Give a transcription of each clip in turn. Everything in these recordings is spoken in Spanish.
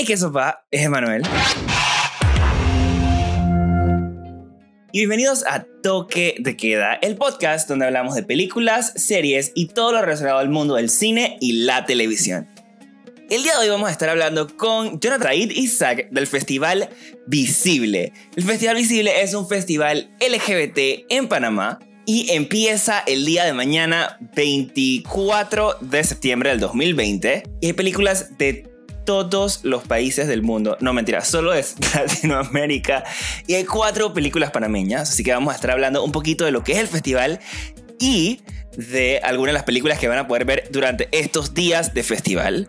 Hey, ¿qué sopa? Es Emanuel. Y bienvenidos a Toque de Queda, el podcast donde hablamos de películas, series y todo lo relacionado al mundo del cine y la televisión. El día de hoy vamos a estar hablando con Jonathan y Isaac del Festival Visible. El Festival Visible es un festival LGBT en Panamá y empieza el día de mañana 24 de septiembre del 2020 y hay películas de todos los países del mundo. No, mentira, solo es Latinoamérica. Y hay cuatro películas panameñas, así que vamos a estar hablando un poquito de lo que es el festival y de algunas de las películas que van a poder ver durante estos días de festival.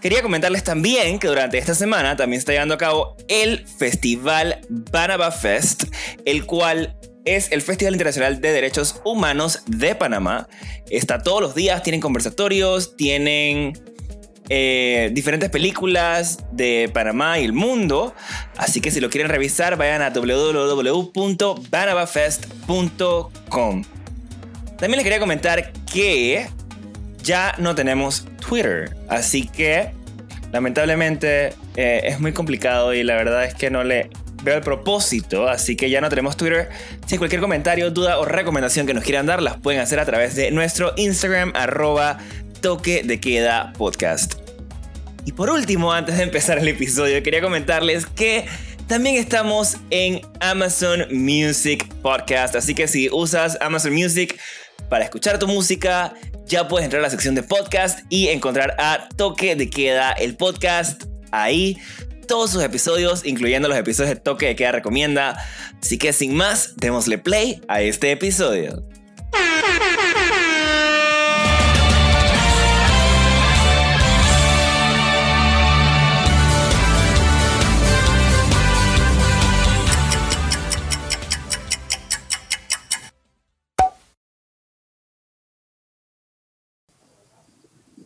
Quería comentarles también que durante esta semana también está llevando a cabo el Festival Banaba Fest, el cual es el Festival Internacional de Derechos Humanos de Panamá. Está todos los días, tienen conversatorios, tienen eh, diferentes películas de Panamá y el mundo. Así que si lo quieren revisar, vayan a www.banabafest.com. También les quería comentar que ya no tenemos Twitter. Así que lamentablemente eh, es muy complicado y la verdad es que no le veo el propósito. Así que ya no tenemos Twitter. Si cualquier comentario, duda o recomendación que nos quieran dar, las pueden hacer a través de nuestro Instagram toque de queda podcast. Y por último, antes de empezar el episodio, quería comentarles que también estamos en Amazon Music Podcast. Así que si usas Amazon Music para escuchar tu música, ya puedes entrar a la sección de podcast y encontrar a Toque de Queda, el podcast ahí. Todos sus episodios, incluyendo los episodios de Toque de Queda Recomienda. Así que sin más, démosle play a este episodio.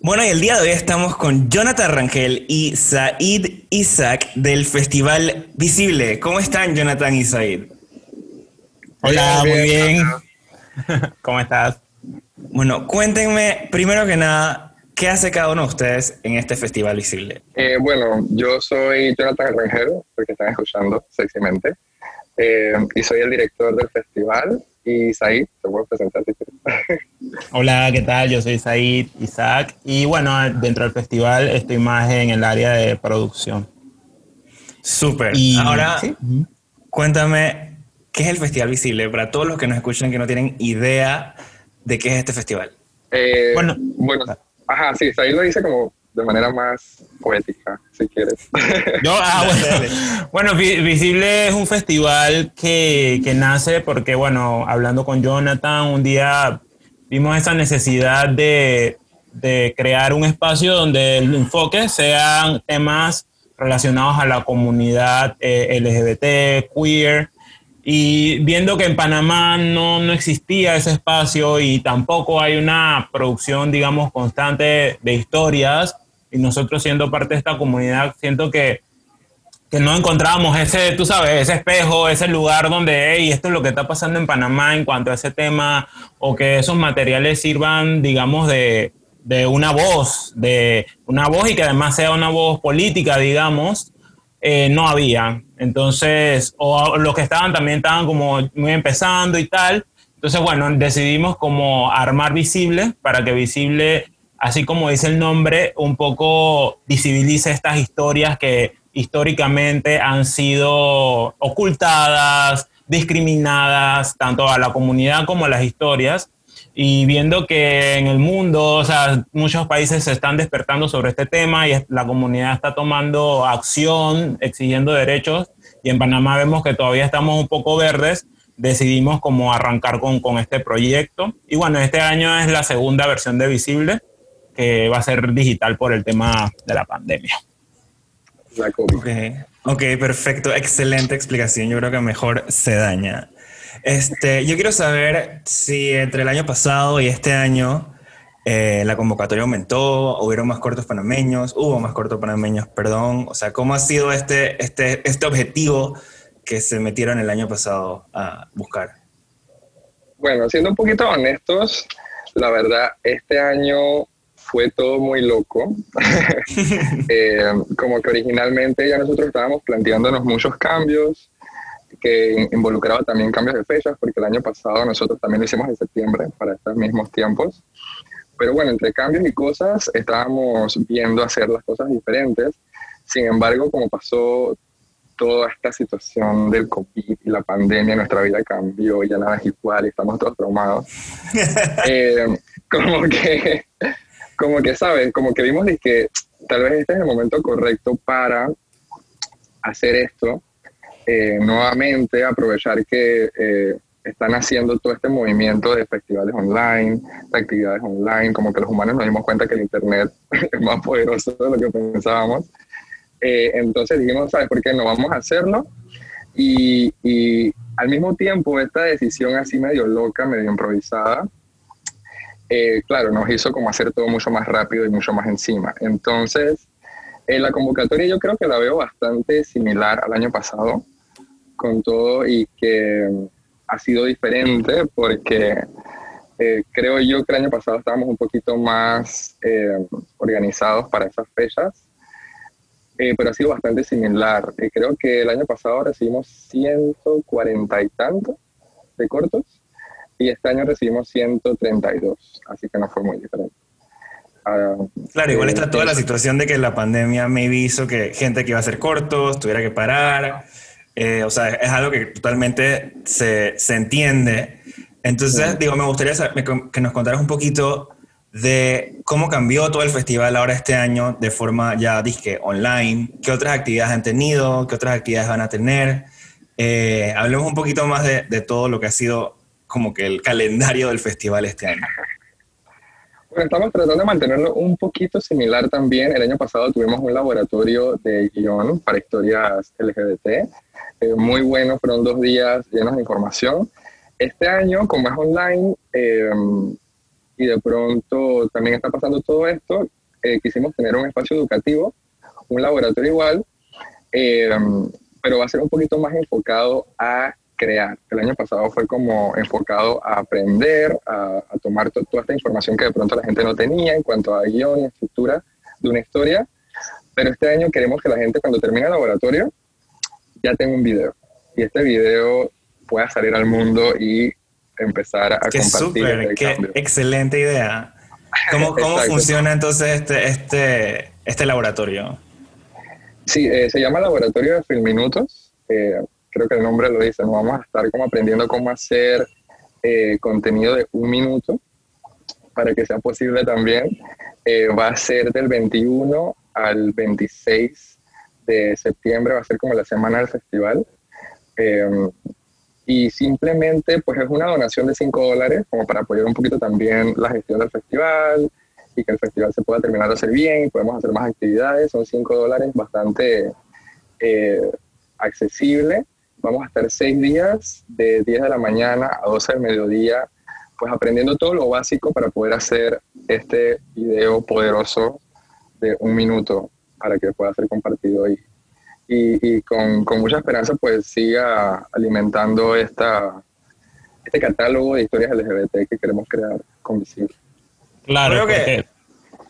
Bueno, y el día de hoy estamos con Jonathan Rangel y Said Isaac del Festival Visible. ¿Cómo están, Jonathan y Said? Hola, muy bien. ¿Cómo estás? Bueno, cuéntenme, primero que nada, ¿qué hace cada uno de ustedes en este Festival Visible? Eh, bueno, yo soy Jonathan Rangel, porque están escuchando sexymente, eh, y soy el director del festival y Said, te puedo presentar si Hola, ¿qué tal? Yo soy Said Isaac y bueno, dentro del festival estoy más en el área de producción. Súper. Y ahora, cuéntame, ¿qué es el Festival Visible? Para todos los que nos escuchan que no tienen idea de qué es este festival. Eh, bueno, bueno, ajá, sí, Said lo dice como de manera más poética, si quieres. ah, bueno. bueno, Visible es un festival que, que, nace porque, bueno, hablando con Jonathan, un día vimos esa necesidad de, de crear un espacio donde el enfoque sean temas relacionados a la comunidad eh, LGBT, queer, y viendo que en Panamá no, no, existía ese espacio y tampoco hay una producción, digamos, constante de historias, y nosotros siendo parte de esta comunidad, siento que, que no encontrábamos ese, tú sabes, ese espejo, ese lugar donde, hey, esto es lo que está pasando en Panamá en cuanto a ese tema, o que esos materiales sirvan, digamos, de, de una voz, de una voz y que además sea una voz política, digamos, eh, no había. Entonces, o los que estaban también estaban como muy empezando y tal. Entonces, bueno, decidimos como armar visible para que visible así como dice el nombre, un poco visibiliza estas historias que históricamente han sido ocultadas, discriminadas, tanto a la comunidad como a las historias. Y viendo que en el mundo, o sea, muchos países se están despertando sobre este tema y la comunidad está tomando acción, exigiendo derechos, y en Panamá vemos que todavía estamos un poco verdes, decidimos como arrancar con, con este proyecto. Y bueno, este año es la segunda versión de Visible que va a ser digital por el tema de la pandemia. ok, perfecto, excelente explicación. Yo creo que mejor se daña. Este, yo quiero saber si entre el año pasado y este año eh, la convocatoria aumentó, hubieron más cortos panameños, hubo más cortos panameños, perdón. O sea, ¿cómo ha sido este, este, este objetivo que se metieron el año pasado a buscar? Bueno, siendo un poquito honestos, la verdad, este año fue todo muy loco. Eh, como que originalmente ya nosotros estábamos planteándonos muchos cambios que involucraba también cambios de fechas, porque el año pasado nosotros también lo hicimos en septiembre para estos mismos tiempos. Pero bueno, entre cambios y cosas estábamos viendo hacer las cosas diferentes. Sin embargo, como pasó toda esta situación del COVID y la pandemia, nuestra vida cambió, ya nada es igual y estamos todos traumados. Eh, como que, como que, ¿sabes? Como que vimos que tal vez este es el momento correcto para hacer esto eh, nuevamente, aprovechar que eh, están haciendo todo este movimiento de festivales online, de actividades online, como que los humanos nos dimos cuenta que el Internet es más poderoso de lo que pensábamos. Eh, entonces dijimos, ¿sabes por qué no vamos a hacerlo? Y, y, al mismo tiempo, esta decisión así medio loca, medio improvisada, eh, claro, nos hizo como hacer todo mucho más rápido y mucho más encima. Entonces, eh, la convocatoria yo creo que la veo bastante similar al año pasado, con todo y que ha sido diferente porque eh, creo yo que el año pasado estábamos un poquito más eh, organizados para esas fechas, eh, pero ha sido bastante similar. creo que el año pasado recibimos 140 y tantos de cortos y este año recibimos 132, así que no fue muy diferente. Ah, claro, igual está toda la situación de que la pandemia me hizo que gente que iba a hacer cortos tuviera que parar. o sea, es algo que totalmente se, se entiende. Entonces, digo, me gustaría que nos contaras un poquito de cómo cambió todo el festival ahora este año de forma ya disque online, qué otras actividades han tenido, qué otras actividades van a tener. Eh, hablemos un poquito más de, de, todo lo que ha sido como que el calendario del festival este año. Bueno, estamos tratando de mantenerlo un poquito similar también. El año pasado tuvimos un laboratorio de guion para historias LGBT. Eh, muy bueno, fueron dos días llenos de información. Este año, como es online eh, y de pronto también está pasando todo esto, eh, quisimos tener un espacio educativo, un laboratorio igual, eh, pero va a ser un poquito más enfocado a crear. El año pasado fue como enfocado a aprender, a, tomar toda esta información que de pronto la gente no tenía en cuanto a guion y estructura de una historia, pero este año queremos que la gente cuando termine el laboratorio ya tenga un video. Y este video pueda salir al mundo y empezar a qué compartir. qué excelente idea. ¿Cómo, cómo funciona entonces este, este, este laboratorio? Sí, eh, se llama Laboratorio de Filminutos. Eh, creo que el nombre lo dice. Nos vamos a estar como aprendiendo cómo hacer eh, contenido de un minuto para que sea posible también. Eh, va a ser del 21 al 26 de septiembre, va a ser como la semana del festival y simplemente pues es una donación de 5 dólares como para apoyar un poquito también la gestión del festival y que el festival se pueda terminar de hacer bien y podemos hacer más actividades. Son 5 dólares bastante eh, accesible. Vamos a estar 6 días de 10 de la mañana a 12 del mediodía pues aprendiendo todo lo básico para poder hacer este video poderoso de un minuto para que pueda ser compartido y y, con, con, mucha esperanza pues siga alimentando esta, este catálogo de historias LGBT que queremos crear con Visible. Claro, que...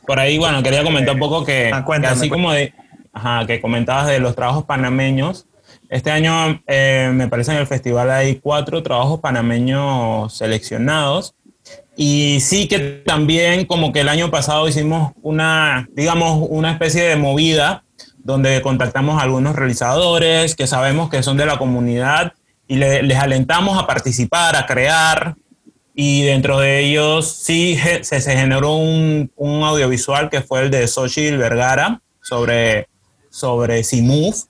por ahí, bueno, quería comentar un poco que, ah, así como de, ajá, que comentabas de los trabajos panameños, este año eh, me parece en el festival hay cuatro trabajos panameños seleccionados. Y sí que también como que el año pasado hicimos una, digamos, una especie de movida donde contactamos a algunos realizadores que sabemos que son de la comunidad y les alentamos a participar, a crear. Y dentro de ellos sí se, se generó un, un, audiovisual que fue el de Xochitl Vergara sobre, sobre Simuf.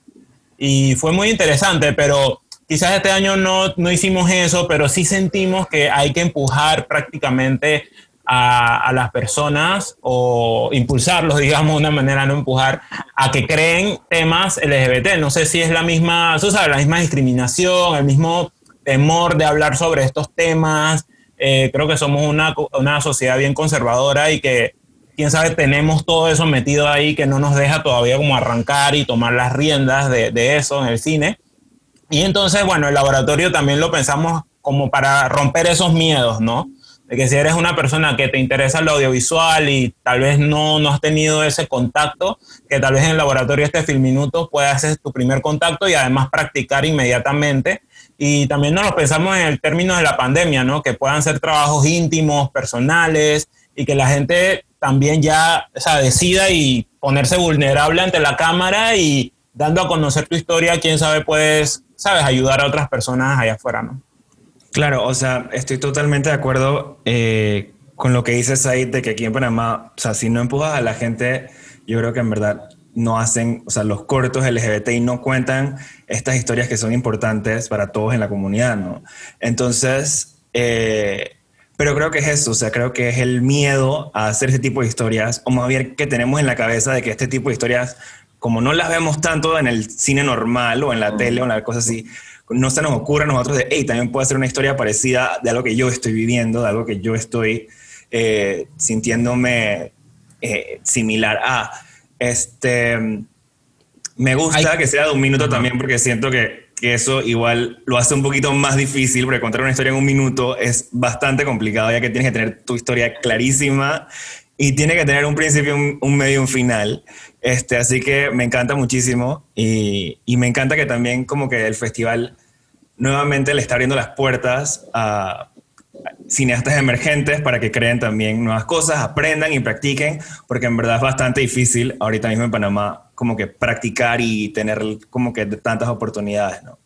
Y fue muy interesante, pero quizás este año no, no hicimos eso, pero sí sentimos que hay que empujar prácticamente a, las personas o impulsarlos, digamos, de una manera, no empujar, a que creen temas LGBT. No sé si es la misma, tú sabes, la misma discriminación, el mismo temor de hablar sobre estos temas. Eh, creo que somos una, una sociedad bien conservadora y que, quién sabe, tenemos todo eso metido ahí que no nos deja todavía como arrancar y tomar las riendas de, de eso en el cine. Y entonces, bueno, el laboratorio también lo pensamos como para romper esos miedos, ¿no? de que si eres una persona que te interesa lo audiovisual y tal vez no, no has tenido ese contacto, que tal vez en el laboratorio este Filminutos pueda ser tu primer contacto y además practicar inmediatamente. Y también nos lo pensamos en el término de la pandemia, ¿no? Que puedan ser trabajos íntimos, personales, y que la gente también ya o sea, decida y ponerse vulnerable ante la cámara y dando a conocer tu historia, quién sabe, puedes, sabes, ayudar a otras personas allá afuera, ¿no? Claro, o sea, estoy totalmente de acuerdo eh, con lo que dices Said de que aquí en Panamá, o sea, si no empujas a la gente, yo creo que en verdad no hacen, o sea, los cortos LGBT y no cuentan estas historias que son importantes para todos en la comunidad, ¿no? Entonces, eh, pero creo que es eso, o sea, creo que es el miedo a hacer este tipo de historias, o más bien que tenemos en la cabeza de que este tipo de historias, como no las vemos tanto en el cine normal o en la tele o en la cosa así, no se nos ocurre a nosotros de, hey, también puede ser una historia parecida de algo que yo estoy viviendo, de algo que yo estoy eh, sintiéndome eh, similar a. Este, me gusta que sea de un minuto también porque siento que, que, eso igual lo hace un poquito más difícil porque contar una historia en un minuto es bastante complicado ya que tienes que tener tu historia clarísima y tiene que tener un principio, un, medio y un final. Este, así que me encanta muchísimo y, y, me encanta que también como que el festival nuevamente le está abriendo las puertas a cineastas emergentes para que creen también nuevas cosas, aprendan y practiquen, porque en verdad es bastante difícil ahorita mismo en Panamá como que practicar y tener como que tantas oportunidades, ¿no?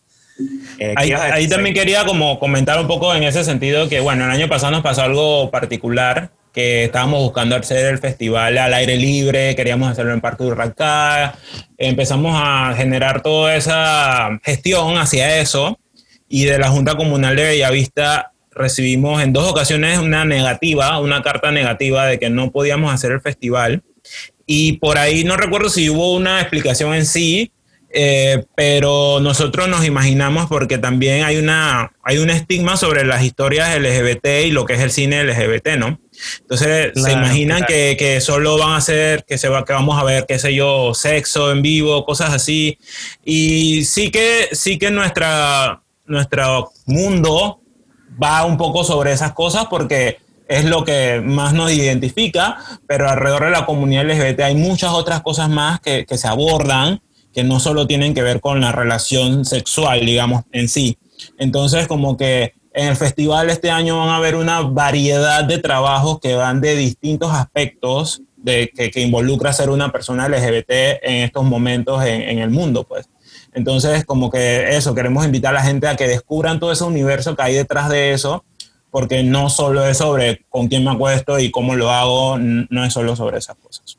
Eh, ahí, ahí también quería como comentar un poco en ese sentido que, bueno, el año pasado nos pasó algo particular, que estábamos buscando hacer el festival al aire libre, queríamos hacerlo en Parque Urracá, empezamos a generar toda esa gestión hacia eso, y de la Junta Comunal de Bellavista recibimos en dos ocasiones una negativa, una carta negativa de que no podíamos hacer el festival. Y por ahí no recuerdo si hubo una explicación en sí, eh, pero nosotros nos imaginamos porque también hay, una, hay un estigma sobre las historias LGBT y lo que es el cine LGBT, ¿no? Entonces se imaginan que, que, solo van a ser, que, se va, que vamos a ver, qué sé yo, sexo en vivo, cosas así. Y sí que, sí que nuestra, nuestro mundo va un poco sobre esas cosas porque es lo que más nos identifica, pero alrededor de la comunidad LGBT hay muchas otras cosas más que, se abordan que no solo tienen que ver con la relación sexual, digamos, en sí. Entonces, como que en el festival este año van a haber una variedad de trabajos que van de distintos aspectos de, que, que involucra ser una persona LGBT en estos momentos en, en el mundo, pues. Entonces, como que eso, queremos invitar a la gente a que descubran todo ese universo que hay detrás de eso, porque no solo es sobre con quién me acuesto y cómo lo hago, no es solo sobre esas cosas.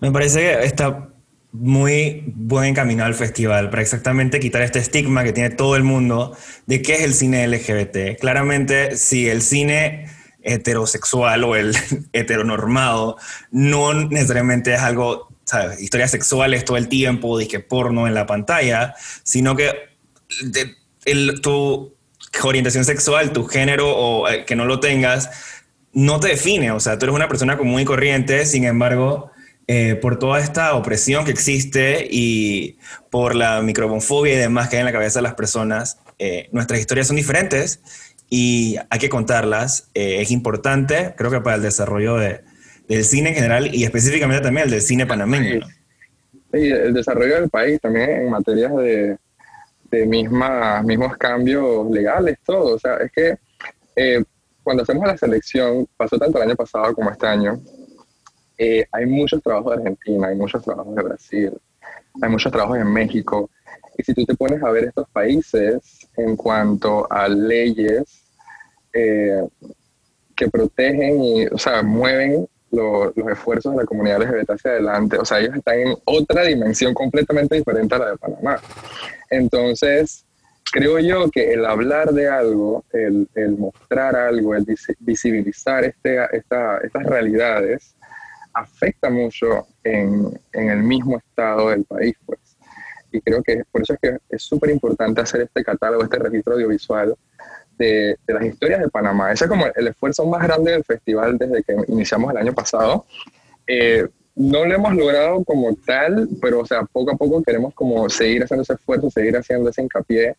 Me parece que está muy buen encaminado el festival para exactamente quitar este estigma que tiene todo el mundo de qué es el cine LGBT. Claramente, si el cine heterosexual o el heteronormado no necesariamente es algo ¿sabes? historias sexuales todo el tiempo, que porno en la pantalla, sino que tu orientación sexual, tu género o eh, que no lo tengas, no te define. O sea, tú eres una persona común y corriente, sin embargo, eh, por toda esta opresión que existe y por la microbonfobia y demás que hay en la cabeza de las personas, eh, nuestras historias son diferentes y hay que contarlas. es importante, creo que para el desarrollo de, del cine en general y específicamente también el del cine panameño. Sí, el desarrollo del país también en materias de, de mismos cambios legales, todo. O sea, es que eh, cuando hacemos la selección, pasó tanto el año pasado como este año, eh, hay muchos trabajos de Argentina, hay muchos trabajos de Brasil, hay muchos trabajos en México. Y si tú te pones a ver estos países en cuanto a leyes eh, que protegen y, o sea, mueven los esfuerzos de la comunidad LGBT hacia adelante. O sea, ellos están en otra dimensión completamente diferente a la de Panamá. Entonces, creo yo que el hablar de algo, el, mostrar algo, el visibilizar este, esta, estas realidades, afecta mucho en, en, el mismo estado del país, pues. Y creo que por eso es que es súper importante hacer este catálogo, este registro audiovisual, de, las historias de Panamá. Ese es como el esfuerzo más grande del festival desde que iniciamos el año pasado. Eh, no lo hemos logrado como tal, pero o sea, poco a poco queremos como seguir haciendo ese esfuerzo, seguir haciendo ese hincapié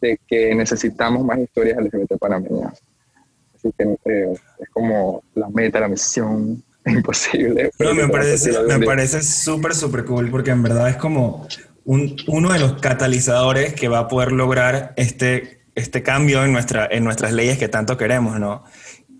de que necesitamos más historias LGBT panameñas. así que eh, es como la meta, la misión imposible. No, me parece, me parece súper, súper cool porque en verdad es como un, uno de los catalizadores que va a poder lograr este, este cambio en, nuestra, en nuestras leyes que tanto queremos, ¿no?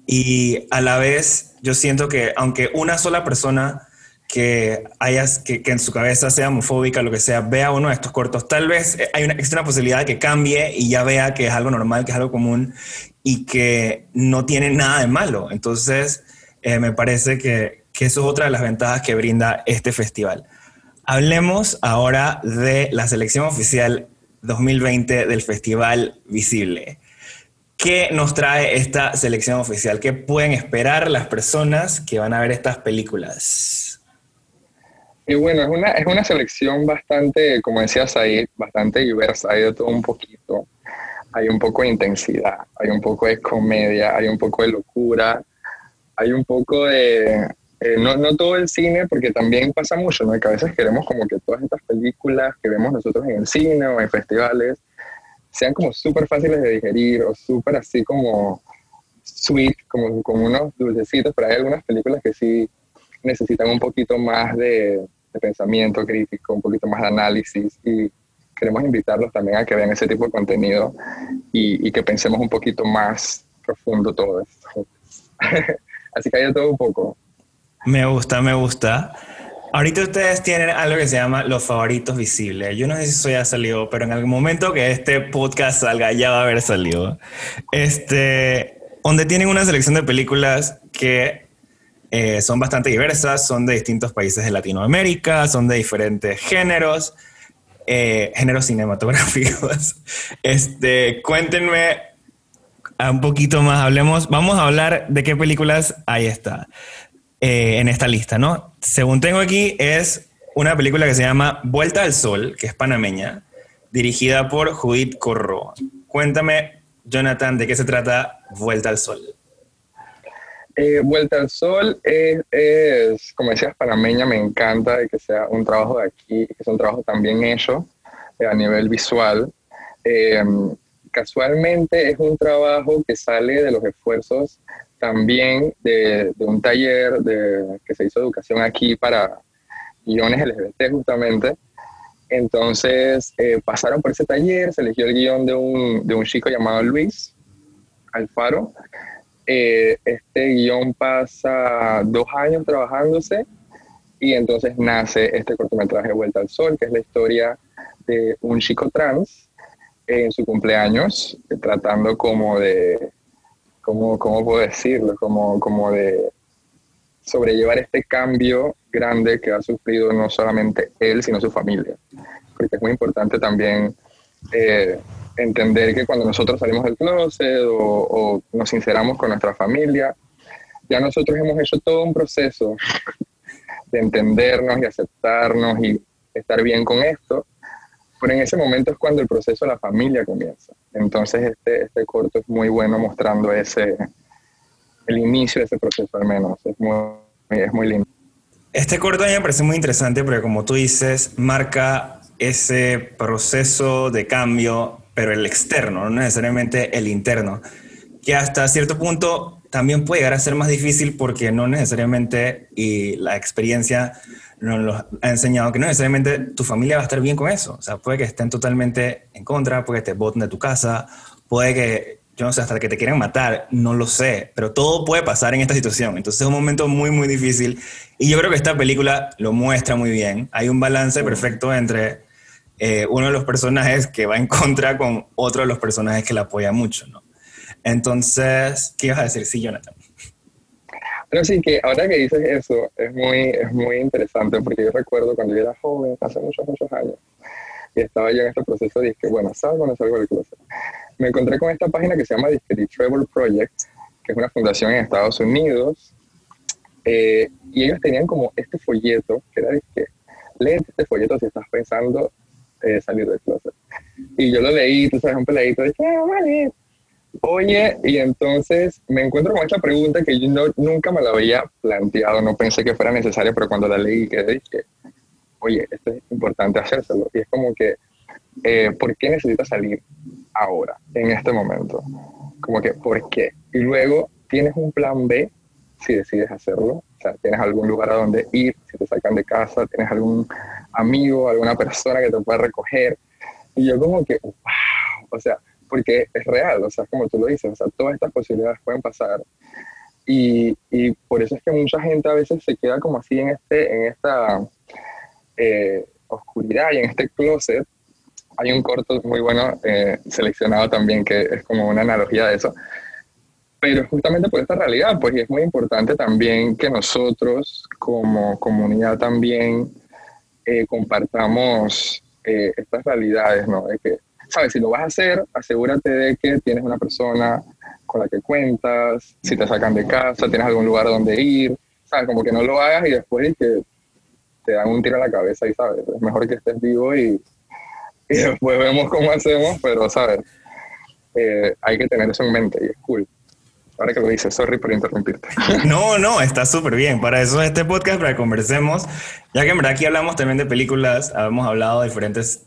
Y a la vez yo siento que aunque una sola persona que, hayas, que, que, en su cabeza sea homofóbica, lo que sea, vea uno de estos cortos, tal vez hay una, existe una posibilidad de que cambie y ya vea que es algo normal, que es algo común y que no tiene nada de malo. Entonces, eh, me parece que, que eso es otra de las ventajas que brinda este festival. Hablemos ahora de la selección oficial 2020 del Festival Visible. ¿Qué nos trae esta selección oficial? ¿Qué pueden esperar las personas que van a ver estas películas? Y bueno, es una, es una selección bastante, como decías ahí, bastante diversa, hay de todo un poquito. Hay un poco de intensidad, hay un poco de comedia, hay un poco de locura, hay un poco de, eh, no, no, todo el cine, porque también pasa mucho, ¿no? Que a veces queremos como que todas estas películas que vemos nosotros en el cine o en festivales sean como súper fáciles de digerir o súper así como sweet, como, como unos dulcecitos, pero hay algunas películas que sí necesitan un poquito más de, pensamiento crítico, un poquito más de análisis y queremos invitarlos también a que vean ese tipo de contenido y, que pensemos un poquito más profundo todo esto. Así que hay todo un poco. Me gusta, me gusta. Ahorita ustedes tienen algo que se llama los favoritos visibles. Yo no sé si eso ya salió, pero en algún momento que este podcast salga ya va a haber salido. Este, donde tienen una selección de películas que eh, son bastante diversas, son de distintos países de Latinoamérica, son de diferentes géneros, eh, géneros cinematográficos. Este, cuéntenme un poquito más, hablemos, vamos a hablar de qué películas ahí está eh, en esta lista, ¿no? Según tengo aquí, es una película que se llama Vuelta al Sol, que es panameña, dirigida por Judith Corro. Cuéntame, Jonathan, de qué se trata Vuelta al Sol. Eh, Vuelta al Sol es, como decías, panameña, me encanta de que sea un trabajo de aquí, que sea un trabajo también hecho eh, a nivel visual. Casualmente es un trabajo que sale de los esfuerzos también de, de un taller de, que se hizo educación aquí para guiones LGBT justamente. Entonces eh, pasaron por ese taller, se eligió el guion de un, de un chico llamado Luis Alfaro, eh, este guion pasa dos años trabajándose y entonces nace este cortometraje Vuelta al Sol, que es la historia de un chico trans en su cumpleaños, tratando como de, como, ¿cómo puedo decirlo? Como, como de sobrellevar este cambio grande que ha sufrido no solamente él, sino su familia. Porque es muy importante también eh, entender que cuando nosotros salimos del closet o, nos sinceramos con nuestra familia, ya nosotros hemos hecho todo un proceso de entendernos y aceptarnos y estar bien con esto, pero en ese momento es cuando el proceso de la familia comienza. Entonces este, este corto es muy bueno mostrando ese, el inicio de ese proceso al menos, es muy, es muy lindo. Este corto a mí me parece muy interesante porque como tú dices, marca ese proceso de cambio pero el externo, no necesariamente el interno, que hasta cierto punto también puede llegar a ser más difícil porque no necesariamente, y la experiencia nos ha enseñado que no necesariamente tu familia va a estar bien con eso. O sea, puede que estén totalmente en contra, puede que te voten de tu casa, puede que, yo no sé, hasta que te quieran matar, no lo sé, pero todo puede pasar en esta situación. Entonces es un momento muy, muy difícil. Y yo creo que esta película lo muestra muy bien. Hay un balance perfecto entre eh, uno de los personajes que va en contra con otro de los personajes que la apoya mucho, ¿no? Entonces, ¿qué ibas a decir? Sí, Jonathan. Pero sí, que ahora que dices eso, es muy, es muy interesante, porque yo recuerdo cuando yo era joven, hace muchos, muchos años, y estaba yo en este proceso de que, bueno, salgo o no salgo del closet. Me encontré con esta página que se llama The Travel Project, que es una fundación en Estados Unidos, eh, y ellos tenían como este folleto, que era de que, este folleto si estás pensando eh, salir del closet. Y yo lo leí, tú sabes, un peladito, dije, ah, vale. Oye, y entonces me encuentro con esta pregunta que yo no, nunca me la había planteado, no pensé que fuera necesaria, pero cuando la leí que dije, oye, esto es importante hacérselo. Y es como que, eh, ¿por qué necesitas salir ahora, en este momento? Como que, ¿por qué? Y luego tienes un plan B si decides hacerlo. O sea, tienes algún lugar a donde ir, si te sacan de casa, tienes algún amigo, alguna persona que te pueda recoger. Y yo como que, wow, o sea, porque es real, o sea, como tú lo dices, o sea, todas estas posibilidades pueden pasar. Y, y por eso es que mucha gente a veces se queda como así en, este, en esta eh, oscuridad y en este closet. Hay un corto muy bueno eh, seleccionado también que es como una analogía de eso. Pero justamente por esta realidad, pues y es muy importante también que nosotros como comunidad también eh, compartamos estas realidades, ¿no? De que sabes, si lo vas a hacer, asegúrate de que tienes una persona con la que cuentas, si te sacan de casa, tienes algún lugar donde ir, sabes, como que no lo hagas y después que te dan un tiro a la cabeza y sabes, es mejor que estés vivo y, y después vemos cómo hacemos, pero sabes, eh, hay que tener eso en mente y es cool. Ahora que lo dices, sorry por interrumpirte. No, no, está súper bien. Para eso es este podcast, para que conversemos. Ya que en verdad aquí hablamos también de películas, hemos hablado de diferentes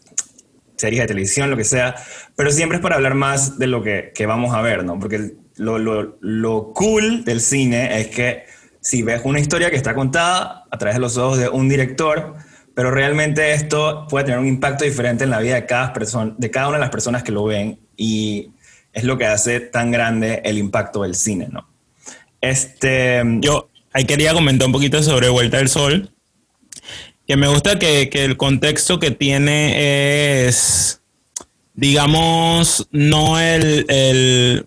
series de televisión, lo que sea, pero siempre es para hablar más de lo que, que vamos a ver, ¿no? Porque lo, lo, lo, cool del cine es que si ves una historia que está contada a través de los ojos de un director, pero realmente esto puede tener un impacto diferente en la vida de cada, persona, de cada una de las personas que lo ven y es lo que hace tan grande el impacto del cine, ¿no? Este, yo ahí quería comentar un poquito sobre Vuelta del Sol, que me gusta que, el contexto que tiene es, digamos, no el, el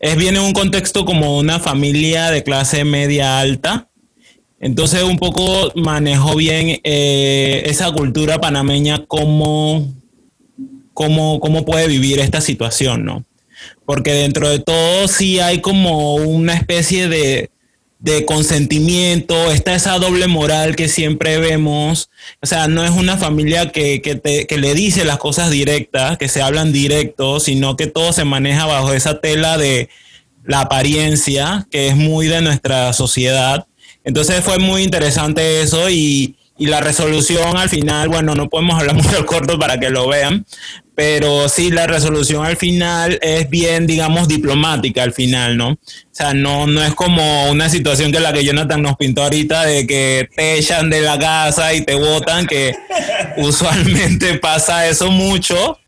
es bien en un contexto como una familia de clase media alta. Entonces un poco manejó bien eh, esa cultura panameña, cómo, cómo, cómo puede vivir esta situación, ¿no? Porque dentro de todo sí hay como una especie de, de consentimiento, está esa doble moral que siempre vemos. O sea, no es una familia que, que, le dice las cosas directas, que se hablan directos, sino que todo se maneja bajo esa tela de la apariencia, que es muy de nuestra sociedad. Entonces fue muy interesante eso y, y la resolución al final, bueno, no podemos hablar mucho del corto para que lo vean, pero sí, la resolución al final es bien, digamos, diplomática al final, ¿no? O sea, no, no es como una situación que la que Jonathan nos pintó ahorita de que te echan de la casa y te votan, que usualmente pasa eso mucho,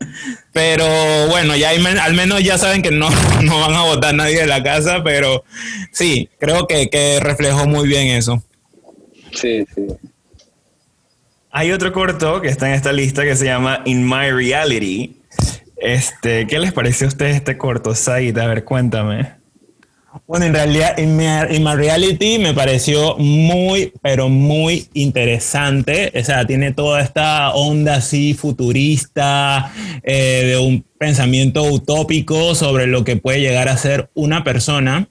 pero bueno, ya al menos ya saben que no, no van a votar nadie de la casa, pero sí, creo que, que reflejó muy bien eso. Sí, sí. Hay otro corto que está en esta lista que se llama In My Reality. Este, ¿Qué les pareció a ustedes este corto, Said? A ver, cuéntame. Bueno, en realidad, In My, Reality me pareció muy, pero muy interesante. O sea, tiene toda esta onda así futurista, eh, de un pensamiento utópico sobre lo que puede llegar a ser una persona.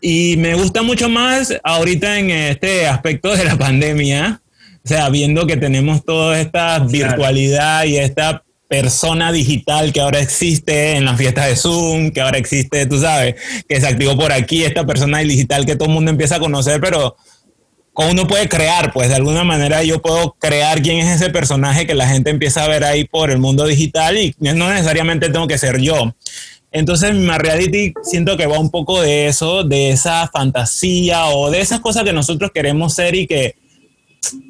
Y me gusta mucho más ahorita en este aspecto de la pandemia, o sea, viendo que tenemos toda esta virtualidad y esta persona digital que ahora existe en las fiestas de Zoom, que ahora existe, tú sabes, que se activó por aquí, esta persona digital que todo el mundo empieza a conocer, pero ¿cómo uno puede crear? Pues de alguna manera yo puedo crear quién es ese personaje que la gente empieza a ver ahí por el mundo digital y no necesariamente tengo que ser yo. Entonces, mi reality siento que va un poco de eso, de esa fantasía o de esas cosas que nosotros queremos ser y que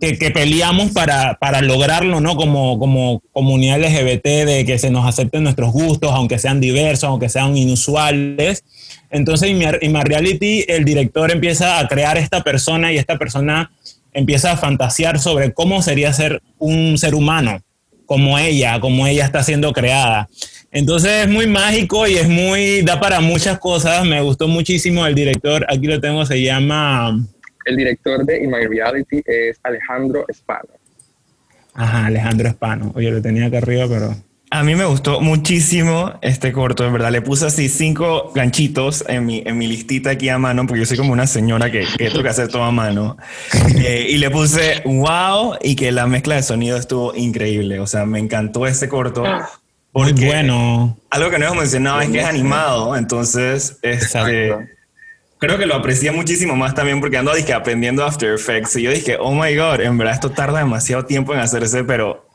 que, peleamos para, para, lograrlo, ¿no? Como, como comunidad LGBT, de que se nos acepten nuestros gustos, aunque sean diversos, aunque sean inusuales. Entonces, en mi, reality, el director empieza a crear esta persona y esta persona empieza a fantasear sobre cómo sería ser un ser humano, como ella, como ella está siendo creada. Entonces es muy mágico y es muy, da para muchas cosas. Me gustó muchísimo el director, aquí lo tengo, se llama el director de In My Reality es Alejandro Espano. Ajá, Alejandro Espano. Oye, lo tenía acá arriba, pero... A mí me gustó muchísimo este corto, en verdad. Le puse así cinco ganchitos en mi, en mi listita aquí a mano, porque yo soy como una señora que, que tengo que hacer todo a mano. Eh, y le puse wow y que la mezcla de sonido estuvo increíble. O sea, me encantó este corto. Muy bueno. Algo que no hemos mencionado es que es animado, entonces este, creo que lo aprecié muchísimo más también porque ando dije, aprendiendo After Effects y yo dije, oh my god, en verdad esto tarda demasiado tiempo en hacerse, pero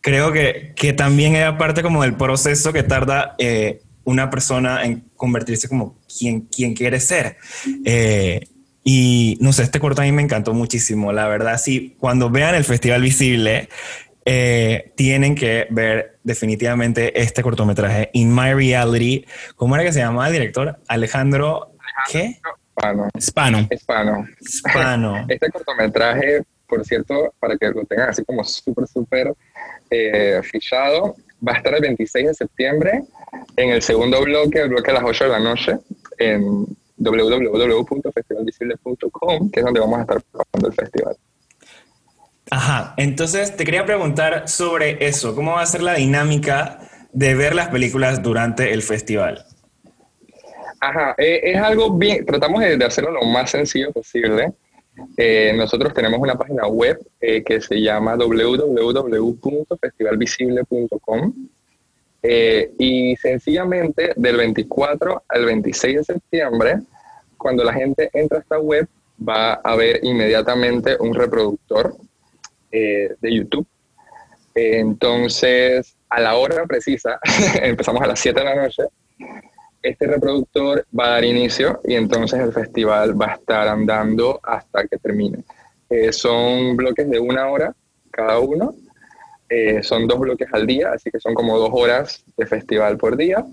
creo que, que también era parte como del proceso que tarda eh, una persona en convertirse como quien, quien quiere ser. Eh, y no sé, este corto a mí me encantó muchísimo, la verdad. Sí, cuando vean el Festival Visible, eh, tienen que ver definitivamente este cortometraje, In My Reality. ¿Cómo era que se llamaba el director? Alejandro, ¿qué? Spano. Spano. Spano. Este cortometraje, por cierto, para que lo tengan así como súper, súper eh, fichado, va a estar el 26 de septiembre en el segundo bloque, el bloque a las 8 de la noche, en www.festivalvisible.com, que es donde vamos a estar pasando el festival. Ajá, entonces te quería preguntar sobre eso, ¿cómo va a ser la dinámica de ver las películas durante el festival? Ajá, eh, es algo bien, tratamos de, hacerlo lo más sencillo posible. Eh, nosotros tenemos una página web eh, que se llama www.festivalvisible.com y sencillamente del 24 al 26 de septiembre, cuando la gente entra a esta web, va a ver inmediatamente un reproductor de YouTube. entonces, a la hora precisa, empezamos a las 7 de la noche, este reproductor va a dar inicio y entonces el festival va a estar andando hasta que termine. Eh, son bloques de una hora cada uno. Eh, son dos bloques al día, así que son como dos horas de festival por día.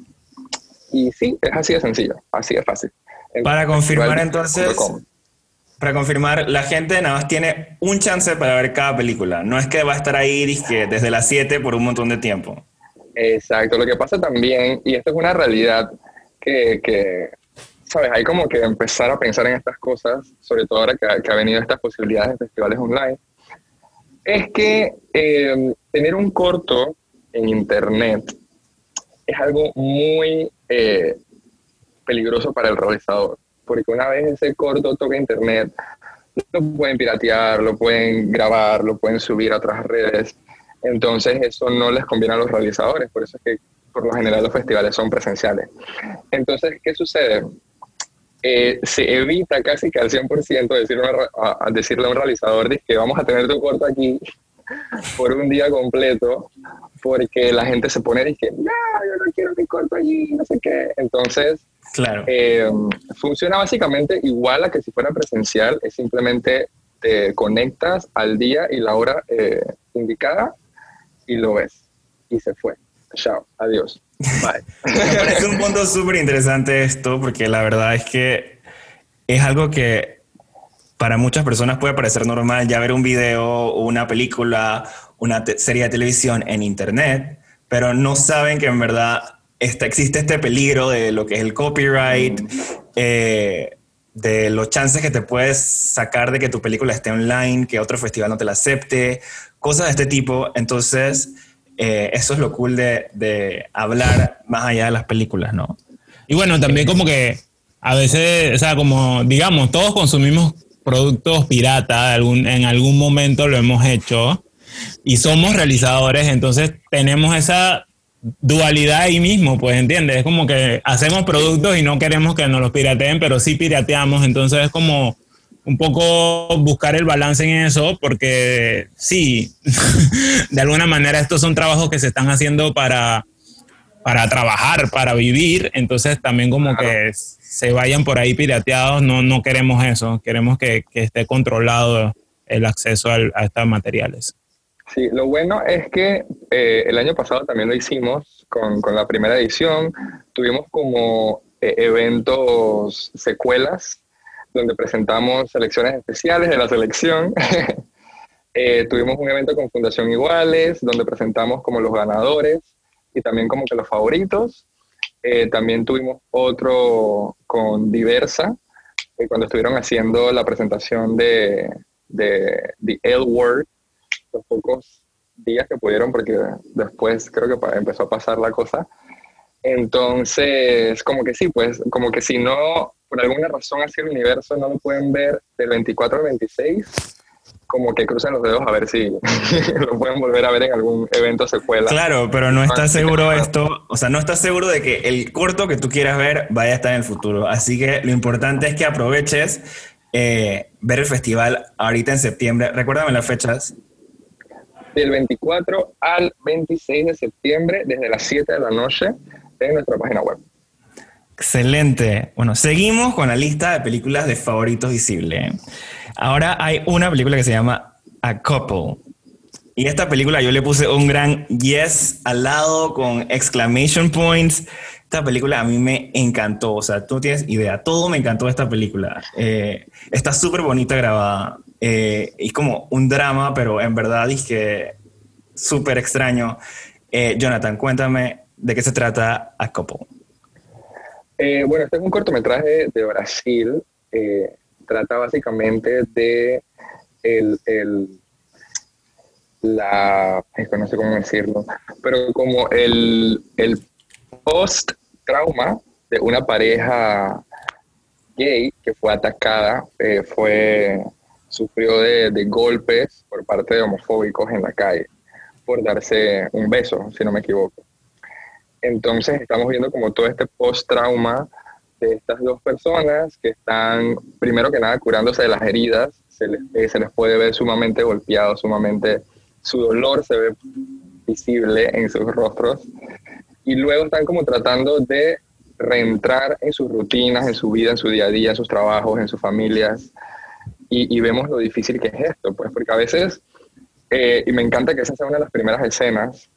Y sí, es así de sencillo, así de fácil. para confirmar entonces, para confirmar, la gente nada más tiene un chance para ver cada película. No es que va a estar ahí desde las 7 por un montón de tiempo. Exacto, lo que pasa también, y esto es una realidad, que, ¿sabes? Hay como que empezar a pensar en estas cosas, sobre todo ahora que, ha venido estas posibilidades de festivales online, es que eh, tener un corto en Internet es algo muy eh, peligroso para el realizador, porque una vez ese corto toca Internet, lo pueden piratear, lo pueden grabar, lo pueden subir a otras redes, entonces eso no les conviene a los realizadores, por eso es que por lo general los festivales son presenciales. Entonces, ¿qué sucede? Eh, se evita casi que al 100% decirle a, decirle a un realizador que vamos a tener tu corto aquí por un día completo, porque la gente se pone y dice, no, yo no quiero mi corto allí, no sé qué. Entonces, claro. Eh, funciona básicamente igual a que si fuera presencial, es simplemente te conectas al día y la hora eh, indicada y lo ves. Y se fue. Chao, adiós. Bye. Me parece un punto súper interesante esto, porque la verdad es que es algo que para muchas personas puede parecer normal ya ver un video, una película, una serie de televisión en internet, pero no saben que en verdad está, existe este peligro de lo que es el copyright, eh, de los chances que te puedes sacar de que tu película esté online, que otro festival no te la acepte, cosas de este tipo. Entonces, eh, eso es lo cool de, hablar más allá de las películas, ¿no? Y bueno, también como que a veces, o sea, como digamos, todos consumimos productos pirata, en algún momento lo hemos hecho y somos realizadores, entonces tenemos esa dualidad ahí mismo, pues entiendes, es como que hacemos productos y no queremos que nos los pirateen, pero sí pirateamos, entonces es como un poco buscar el balance en eso, porque sí, de alguna manera estos son trabajos que se están haciendo para, para trabajar, para vivir, entonces también como que se vayan por ahí pirateados, no, no queremos eso, queremos que, esté controlado el acceso a estos materiales. Sí, lo bueno es que eh, el año pasado también lo hicimos con, con la primera edición, tuvimos como eh, eventos, secuelas donde presentamos selecciones especiales de la selección. Eh, tuvimos un evento con Fundación Iguales, donde presentamos como los ganadores y también como que los favoritos. Eh, también tuvimos otro con Diversa, eh, cuando estuvieron haciendo la presentación de, de The L Word, los pocos días que pudieron, porque después creo que empezó a pasar la cosa. Entonces, como que sí, pues, como que si no por alguna razón hacia el universo no lo pueden ver del 24 al 26, como que crucen los dedos a ver si lo pueden volver a ver en algún evento secuela. Claro, pero no está seguro esto, o sea, no está seguro de que el corto que tú quieras ver vaya a estar en el futuro. Así que lo importante es que aproveches eh, ver el festival ahorita en septiembre. Recuérdame las fechas. Del 24 al 26 de septiembre, desde las 7 de la noche en nuestra página web. Excelente. Bueno, seguimos con la lista de películas de favoritos visibles. Ahora hay una película que se llama A Couple. Y esta película yo le puse un gran yes al lado con exclamation points. Esta película a mí me encantó, o sea, tú tienes idea, todo me encantó esta película. Eh, está súper bonita grabada. Eh, es como un drama, pero en verdad es que súper extraño. Eh, Jonathan, cuéntame de qué se trata A Couple. Bueno, este es un cortometraje de Brasil. trata básicamente de el, el la, no sé cómo decirlo, pero como el, el post-trauma de una pareja gay que fue atacada, eh, fue, sufrió de, de, golpes por parte de homofóbicos en la calle por darse un beso, si no me equivoco. Entonces estamos viendo como todo este post-trauma de estas dos personas que están, primero que nada, curándose de las heridas, se les, eh, se les puede ver sumamente golpeados, sumamente su dolor se ve visible en sus rostros. Y luego están como tratando de reentrar en sus rutinas, en su vida, en su día a día, en sus trabajos, en sus familias. Y, vemos lo difícil que es esto, pues porque a veces, eh, y me encanta que esa sea una de las primeras escenas,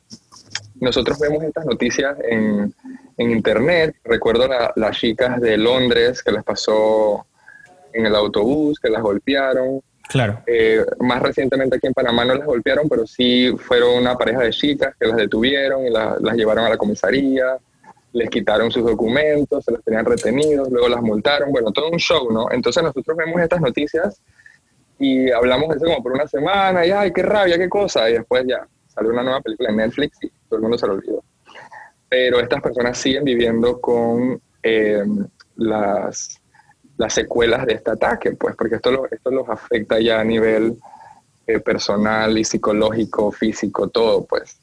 nosotros vemos estas noticias en, en internet, recuerdo las chicas de Londres que les pasó en el autobús, que las golpearon, Claro. Eh, más recientemente aquí en Panamá no las golpearon, pero sí fueron una pareja de chicas que las detuvieron y las llevaron a la comisaría, les quitaron sus documentos, se las tenían retenidos, luego las multaron, bueno, todo un show, ¿no? Entonces nosotros vemos estas noticias y hablamos de eso como por una semana y, ay, qué rabia, qué cosa, y después ya salió una nueva película en Netflix y todo el mundo se lo olvidó. Pero estas personas siguen viviendo con eh, las las secuelas de este ataque, pues, porque esto, esto los afecta ya a nivel eh, personal y psicológico, físico, todo, pues.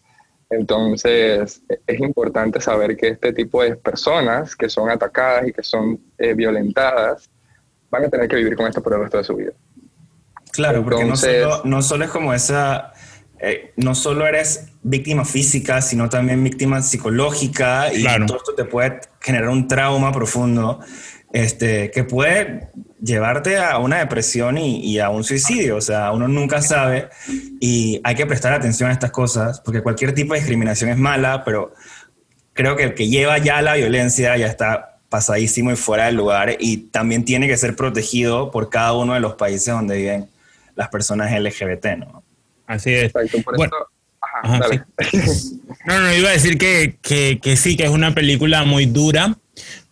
Entonces, es importante saber que este tipo de personas que son atacadas y que son eh, violentadas van a tener que vivir con esto por el resto de su vida. Claro, porque no solo, no solo es como esa, eh, no solo eres víctima física, sino también víctima psicológica y todo esto te puede generar un trauma profundo este, que puede llevarte a una depresión y, a un suicidio. O sea, uno nunca sabe y hay que prestar atención a estas cosas porque cualquier tipo de discriminación es mala, pero creo que el que lleva ya la violencia ya está pasadísimo y fuera del lugar y también tiene que ser protegido por cada uno de los países donde viven las personas LGBT, ¿no? Así es. No, no, iba a decir que, que, que sí, que es una película muy dura,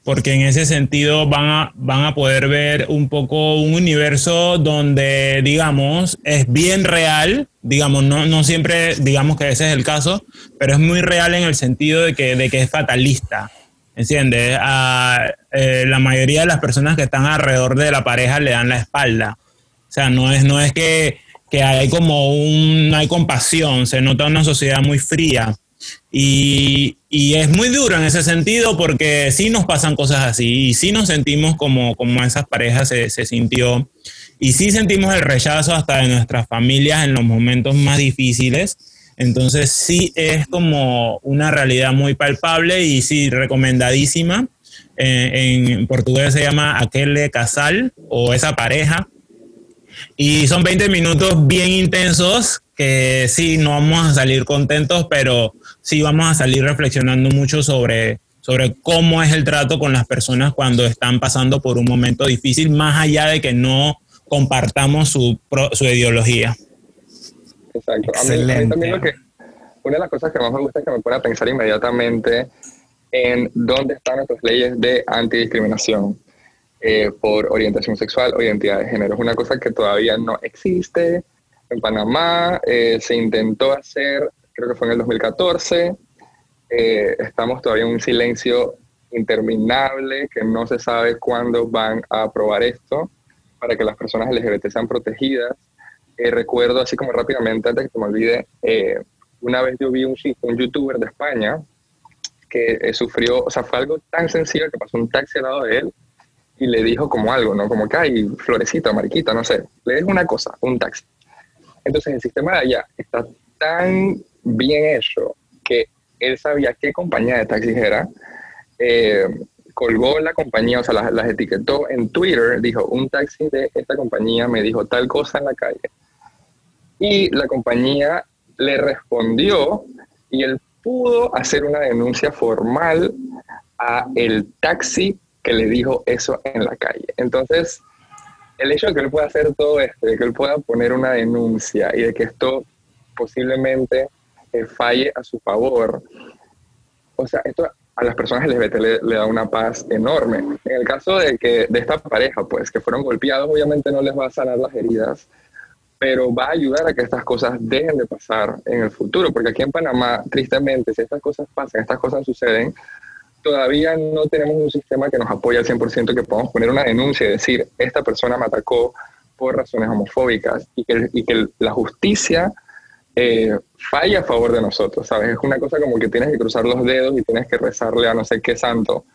porque en ese sentido van a, van a poder ver un poco un universo donde, digamos, es bien real, digamos, no, no siempre digamos que ese es el caso, pero es muy real en el sentido de que, de que es fatalista, ¿entiendes? A eh, la mayoría de las personas que están alrededor de la pareja le dan la espalda, o sea, no es, no es que, que hay como un, hay compasión, se nota una sociedad muy fría. Y, es muy duro en ese sentido porque sí nos pasan cosas así y sí nos sentimos como, como esas parejas se, se sintió y sí sentimos el rechazo hasta de nuestras familias en los momentos más difíciles. Entonces sí es como una realidad muy palpable y sí recomendadísima. Eh, en portugués se llama aquel casal o esa pareja. Y son 20 minutos bien intensos que sí, no vamos a salir contentos, pero sí vamos a salir reflexionando mucho sobre, sobre cómo es el trato con las personas cuando están pasando por un momento difícil, más allá de que no compartamos su, su ideología. Exacto. A mí, también lo que, una de las cosas que más me gusta es que me pone a pensar inmediatamente en dónde están nuestras leyes de antidiscriminación eh, por orientación sexual o identidad de género. Es una cosa que todavía no existe. En Panamá eh, se intentó hacer creo que fue en el 2014. Eh, estamos todavía en un silencio interminable, que no se sabe cuándo van a aprobar esto para que las personas LGBT sean protegidas. Eh, recuerdo, así como rápidamente, antes que me olvide, eh, una vez yo vi un, un youtuber de España que sufrió, o sea, fue algo tan sencillo que pasó un taxi al lado de él y le dijo como algo, ¿no? Como que hay florecita, mariquita, no sé. Le dijo una cosa, un taxi. Entonces el sistema de allá está tan bien hecho que él sabía qué compañía de taxis era eh, colgó la compañía, o sea, las, las, etiquetó en Twitter, dijo, un taxi de esta compañía me dijo tal cosa en la calle. Y la compañía le respondió y él pudo hacer una denuncia formal a el taxi que le dijo eso en la calle. Entonces, el hecho de que él pueda hacer todo esto, de que él pueda poner una denuncia y de que esto posiblemente eh, falle a su favor, o sea, esto a las personas LGBT le, le, da una paz enorme. En el caso de que de esta pareja, pues, que fueron golpeados, obviamente no les va a sanar las heridas, pero va a ayudar a que estas cosas dejen de pasar en el futuro, porque aquí en Panamá, tristemente, si estas cosas pasan, estas cosas suceden, todavía no tenemos un sistema que nos apoye al 100% que podamos poner una denuncia y decir, esta persona me atacó por razones homofóbicas y que, y que la justicia eh, falla a favor de nosotros, ¿sabes? Es una cosa como que tienes que cruzar los dedos y tienes que rezarle a no sé qué santo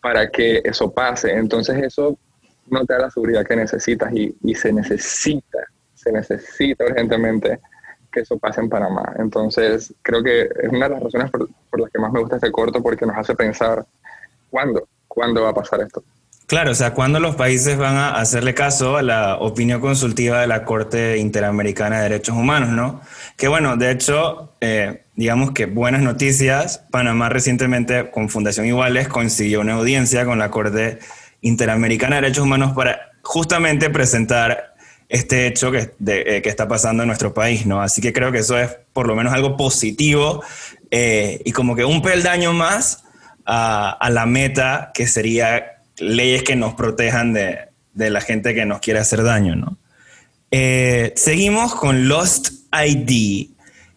para que eso pase. Entonces eso no te da la seguridad que necesitas y, y se necesita, se necesita urgentemente que eso pase en Panamá. Entonces, creo que es una de las razones por, por, las que más me gusta este corto, porque nos hace pensar cuándo, cuándo va a pasar esto. Claro, o sea, cuándo los países van a hacerle caso a la opinión consultiva de la Corte Interamericana de Derechos Humanos, ¿no? Que bueno, de hecho, eh, digamos que buenas noticias, Panamá recientemente con Fundación Iguales consiguió una audiencia con la Corte Interamericana de Derechos Humanos para justamente presentar este hecho que, eh, que, está pasando en nuestro país, ¿no? Así que creo que eso es por lo menos algo positivo eh, y como que un peldaño más a, a, la meta que sería leyes que nos protejan de, de la gente que nos quiere hacer daño, ¿no? Eh, seguimos con Lost ID.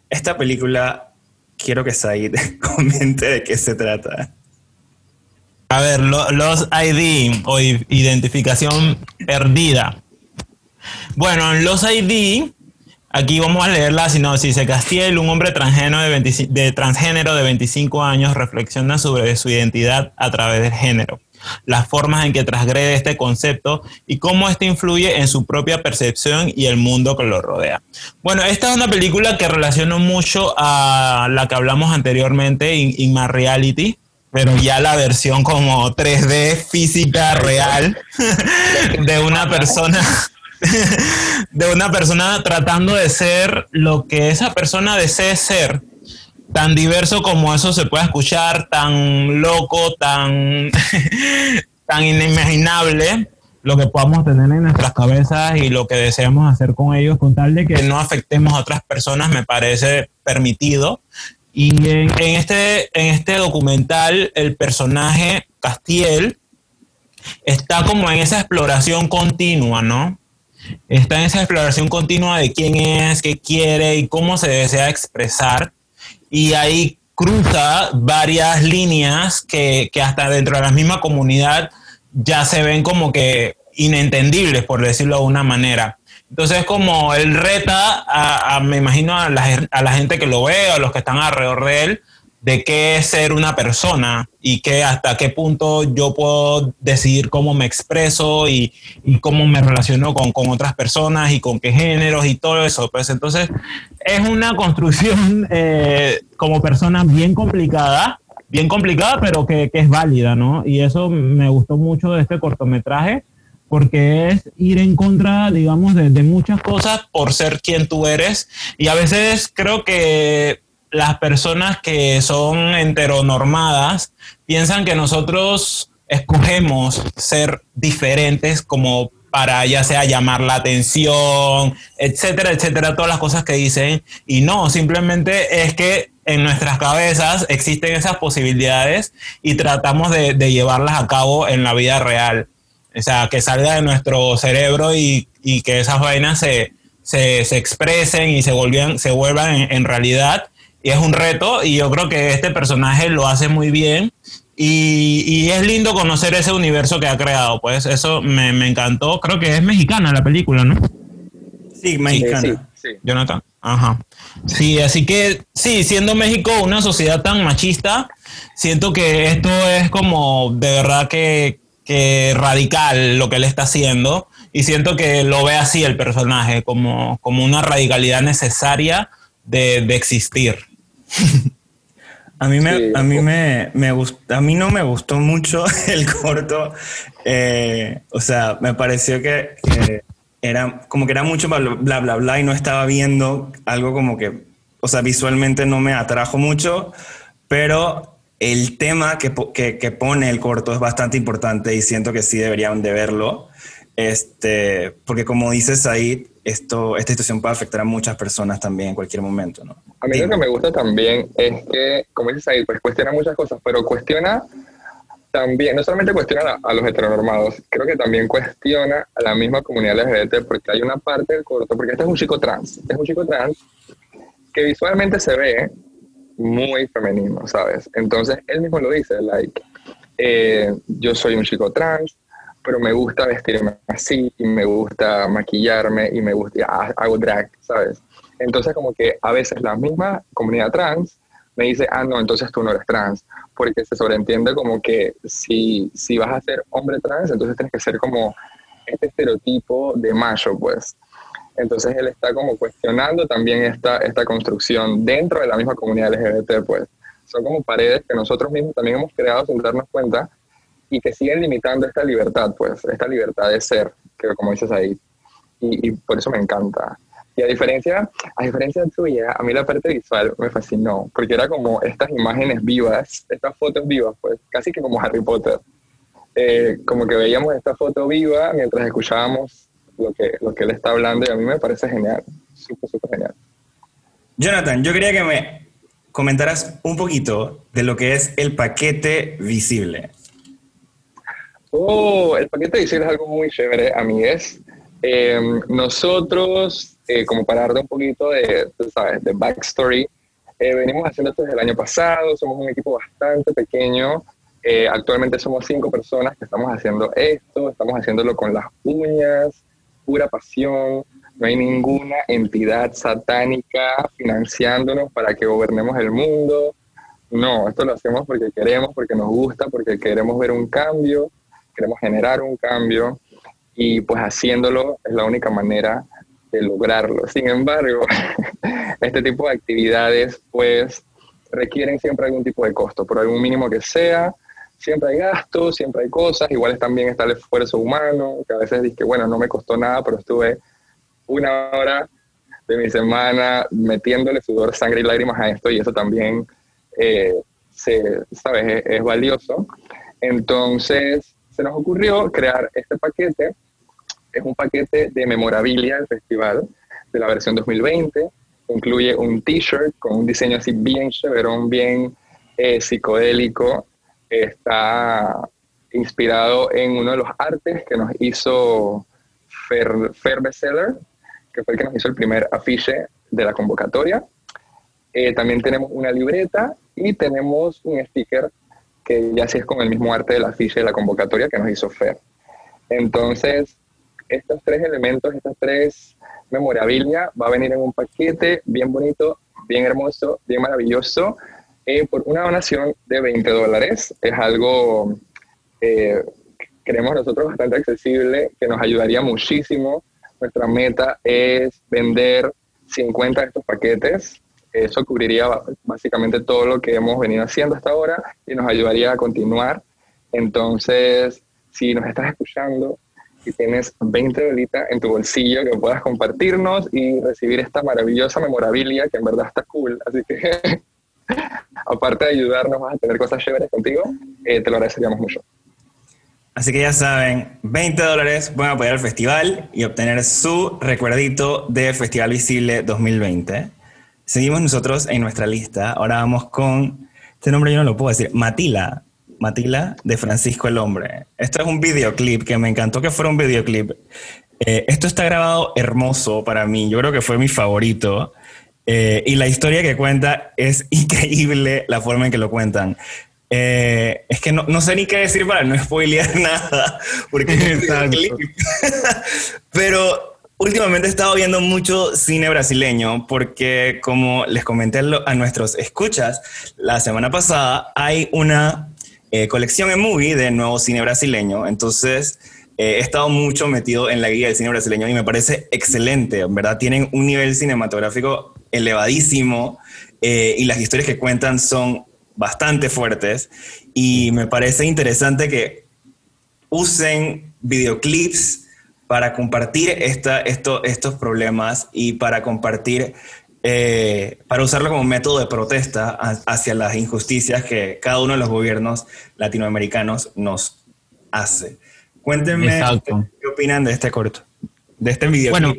Esta película, quiero que Said comente de qué se trata. A ver, Lost ID o identificación perdida bueno, en los ID, aquí vamos a leer la sinopsis. Castiel, un hombre transgénero de, 25, de transgénero de 25 años, reflexiona sobre su identidad a través del género, las formas en que transgrede este concepto y cómo este influye en su propia percepción y el mundo que lo rodea. Bueno, esta es una película que relaciono mucho a la que hablamos anteriormente, In, In My Reality pero ya la versión como 3D física real de una persona de una persona tratando de ser lo que esa persona desee ser. Tan diverso como eso se puede escuchar, tan loco, tan, tan inimaginable lo que podamos tener en nuestras cabezas y lo que deseamos hacer con ellos, con tal de que no afectemos a otras personas, me parece permitido. Y en, en este, en este documental, el personaje Castiel está como en esa exploración continua, ¿no? Está en esa exploración continua de quién es, qué quiere y cómo se desea expresar. Y ahí cruza varias líneas que, que hasta dentro de la misma comunidad ya se ven como que inentendibles, por decirlo de una manera. Entonces, como él reta, a, me imagino, a la, a la, gente que lo ve, a los que están alrededor de él, de qué es ser una persona y que hasta qué punto yo puedo decidir cómo me expreso y, cómo me relaciono con, otras personas y con qué géneros y todo eso. Pues entonces es una construcción eh, como persona bien complicada, bien complicada, pero que, es válida, ¿no? Y eso me gustó mucho de este cortometraje porque es ir en contra, digamos, de muchas cosas por ser quien tú eres. Y a veces creo que las personas que son heteronormadas piensan que nosotros escogemos ser diferentes como para ya sea llamar la atención, etcétera, etcétera, todas las cosas que dicen. Y no, simplemente es que en nuestras cabezas existen esas posibilidades y tratamos de, llevarlas a cabo en la vida real. O sea, que salga de nuestro cerebro y, y que esas vainas se, se, se, expresen y se, se vuelvan en realidad y es un reto y yo creo que este personaje lo hace muy bien y, y, es lindo conocer ese universo que ha creado, pues eso me, me, encantó, creo que es mexicana la película, ¿no? Sí, mexicana. Sí, sí. Jonathan. Ajá. Sí, así que sí, siendo México una sociedad tan machista, siento que esto es como de verdad que, que radical lo que él está haciendo y siento que lo ve así el personaje, como, como una radicalidad necesaria de, de existir. A mí, me, a, mí me, me a mí no me gustó mucho el corto. Eh, o sea, me pareció que, era como que era mucho bla, bla, bla, bla, y no estaba viendo algo como que, o sea, visualmente no me atrajo mucho, pero el tema que, que, que pone el corto es bastante importante y siento que sí deberían de verlo. Este, porque como dices ahí, esto, esta situación puede afectar a muchas personas también en cualquier momento, ¿no? A mí lo que me gusta también es que, como dices ahí, pues cuestiona muchas cosas, pero cuestiona también, no solamente cuestiona a, los heteronormados, creo que también cuestiona a la misma comunidad LGBT, porque hay una parte del corto, porque este es un chico trans, este es un chico trans que visualmente se ve muy femenino, ¿sabes? Entonces él mismo lo dice, like, eh, yo soy un chico trans, pero me gusta vestirme así y me gusta maquillarme y me gusta, hago drag, ¿sabes? Entonces como que a veces la misma comunidad trans me dice, ah, no, entonces tú no eres trans, porque se sobreentiende como que si, si vas a ser hombre trans, entonces tienes que ser como este estereotipo de macho, pues. Entonces él está como cuestionando también esta, esta construcción dentro de la misma comunidad LGBT, pues. Son como paredes que nosotros mismos también hemos creado sin darnos cuenta y que siguen limitando esta libertad, pues, esta libertad de ser, que como dices ahí, y, por eso me encanta. Y a diferencia, a diferencia tuya, a mí la parte visual me fascinó, porque era como estas imágenes vivas, estas fotos vivas, pues, casi que como Harry Potter. Eh, como que veíamos esta foto viva mientras escuchábamos lo que, lo que él está hablando y a mí me parece genial, súper, súper genial. Jonathan, yo quería que me comentaras un poquito de lo que es el paquete visible. Oh, el paquete de visible es algo muy chévere, a mí es. Em, nosotros, eh, como para darte un poquito de, ¿sabes? de backstory, eh, venimos haciendo esto desde el año pasado, somos un equipo bastante pequeño, eh, actualmente somos cinco personas que estamos haciendo esto, estamos haciéndolo con las uñas, pura pasión, no hay ninguna entidad satánica financiándonos para que gobernemos el mundo, no, esto lo hacemos porque queremos, porque nos gusta, porque queremos ver un cambio queremos generar un cambio y pues haciéndolo es la única manera de lograrlo. Sin embargo, este tipo de actividades pues requieren siempre algún tipo de costo, por algún mínimo que sea, siempre hay gastos, siempre hay cosas, igual también está el esfuerzo humano, que a veces dice que bueno, no me costó nada, pero estuve una hora de mi semana metiéndole sudor, sangre y lágrimas a esto y eso también, eh, se, ¿sabes? es valioso. Entonces, se nos ocurrió crear este paquete. Es un paquete de memorabilia del festival de la versión 2020. Incluye un t-shirt con un diseño así bien chéverón, bien eh, psicodélico. Está inspirado en uno de los artes que nos hizo Fer, Fer que fue el que nos hizo el primer afiche de la convocatoria. Eh, también tenemos una libreta y tenemos un sticker que ya sí es con el mismo arte de la ficha de la convocatoria que nos hizo Fer. Entonces, estos tres elementos, estas tres memorabilia, va a venir en un paquete bien bonito, bien hermoso, bien maravilloso, eh, por una donación de 20 dólares. Es algo, eh, creemos nosotros, bastante accesible, que nos ayudaría muchísimo. Nuestra meta es vender 50 de estos paquetes eso cubriría básicamente todo lo que hemos venido haciendo hasta ahora y nos ayudaría a continuar. Entonces, si nos estás escuchando y tienes 20 dolitas en tu bolsillo que puedas compartirnos y recibir esta maravillosa memorabilia que en verdad está cool. Así que, aparte de ayudarnos a tener cosas chéveres contigo, eh, te lo agradeceríamos mucho. Así que ya saben, 20 dólares pueden apoyar el festival y obtener su recuerdito del Festival Visible 2020. Seguimos nosotros en nuestra lista. Ahora vamos con, este nombre yo no lo puedo decir, Matila. Matila de Francisco el Hombre. Esto es un videoclip que me encantó que fuera un videoclip. Eh, esto está grabado hermoso para mí. Yo creo que fue mi favorito. Eh, y la historia que cuenta es increíble la forma en que lo cuentan. Eh, es que no, no, sé ni qué decir para no spoilear nada, porque es un clip. Pero Últimamente he estado viendo mucho cine brasileño porque, como les comenté a nuestros escuchas, la semana pasada hay una eh, colección en movie de nuevo cine brasileño. Entonces, eh, he estado mucho metido en la guía del cine brasileño y me parece excelente. En verdad, tienen un nivel cinematográfico elevadísimo eh, y las historias que cuentan son bastante fuertes y me parece interesante que usen videoclips para compartir esta, esto, estos problemas y para compartir, eh, para usarlo como método de protesta hacia las injusticias que cada uno de los gobiernos latinoamericanos nos hace. Cuéntenme qué opinan de este corto, de este video. Bueno,